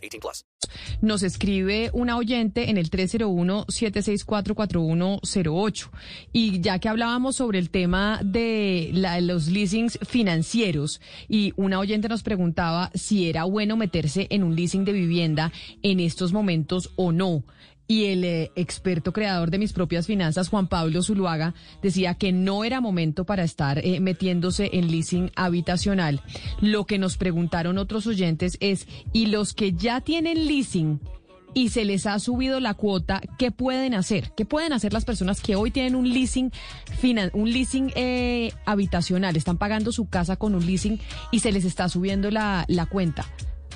18 plus. Nos escribe una oyente en el 301-764-4108. Y ya que hablábamos sobre el tema de la- los leasings financieros, y una oyente nos preguntaba si era bueno meterse en un leasing de vivienda en estos momentos o no. Y el eh, experto creador de mis propias finanzas, Juan Pablo Zuluaga, decía que no era momento para estar eh, metiéndose en leasing habitacional. Lo que nos preguntaron otros oyentes es, ¿y los que ya tienen leasing y se les ha subido la cuota, qué pueden hacer? ¿Qué pueden hacer las personas que hoy tienen un leasing, finan- un leasing eh, habitacional? Están pagando su casa con un leasing y se les está subiendo la, la cuenta.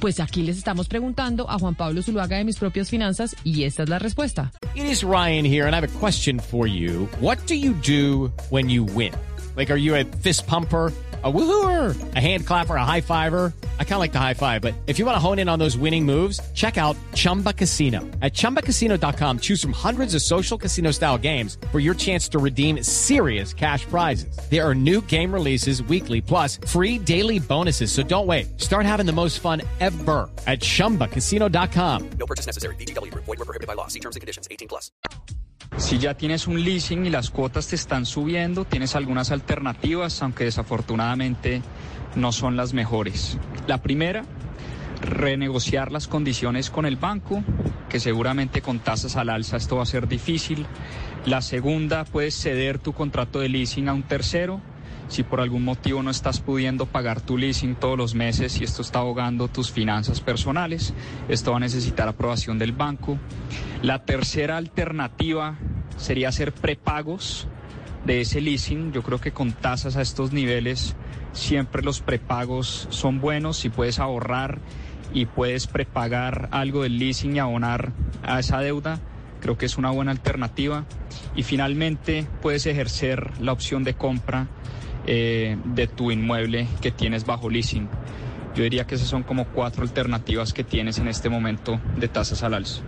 Pues aquí les estamos preguntando a Juan Pablo Zuluaga de mis propias finanzas y esta es la respuesta. It is Ryan here, and I have a question for you. What do you do when you win? Like, are you a fist pumper? A woohooer, a hand clapper, a high fiver. I kind of like the high five, but if you want to hone in on those winning moves, check out Chumba Casino. At chumbacasino.com, choose from hundreds of social casino style games for your chance to redeem serious cash prizes. There are new game releases weekly, plus free daily bonuses. So don't wait. Start having the most fun ever at chumbacasino.com. No purchase necessary. BGW. Void were prohibited by law. See terms and conditions. 18 plus. Si ya tienes un leasing y las cuotas te están subiendo, tienes algunas alternativas, aunque desafortunadamente no son las mejores. La primera, renegociar las condiciones con el banco, que seguramente con tasas al alza esto va a ser difícil. La segunda, puedes ceder tu contrato de leasing a un tercero. Si por algún motivo no estás pudiendo pagar tu leasing todos los meses y esto está ahogando tus finanzas personales, esto va a necesitar aprobación del banco. La tercera alternativa sería hacer prepagos de ese leasing. Yo creo que con tasas a estos niveles siempre los prepagos son buenos si puedes ahorrar y puedes prepagar algo del leasing y abonar a esa deuda. Creo que es una buena alternativa. Y finalmente puedes ejercer la opción de compra eh, de tu inmueble que tienes bajo leasing. Yo diría que esas son como cuatro alternativas que tienes en este momento de tasas al alza.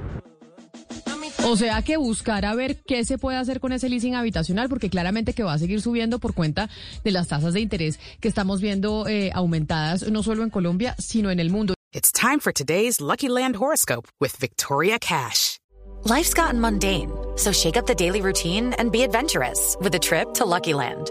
O sea que buscar a ver qué se puede hacer con ese leasing habitacional, porque claramente que va a seguir subiendo por cuenta de las tasas de interés que estamos viendo eh, aumentadas no solo en Colombia, sino en el mundo. It's time for today's Lucky Land horoscope with Victoria Cash. Life's gotten mundane, so shake up the daily routine and be adventurous with a trip to Lucky Land.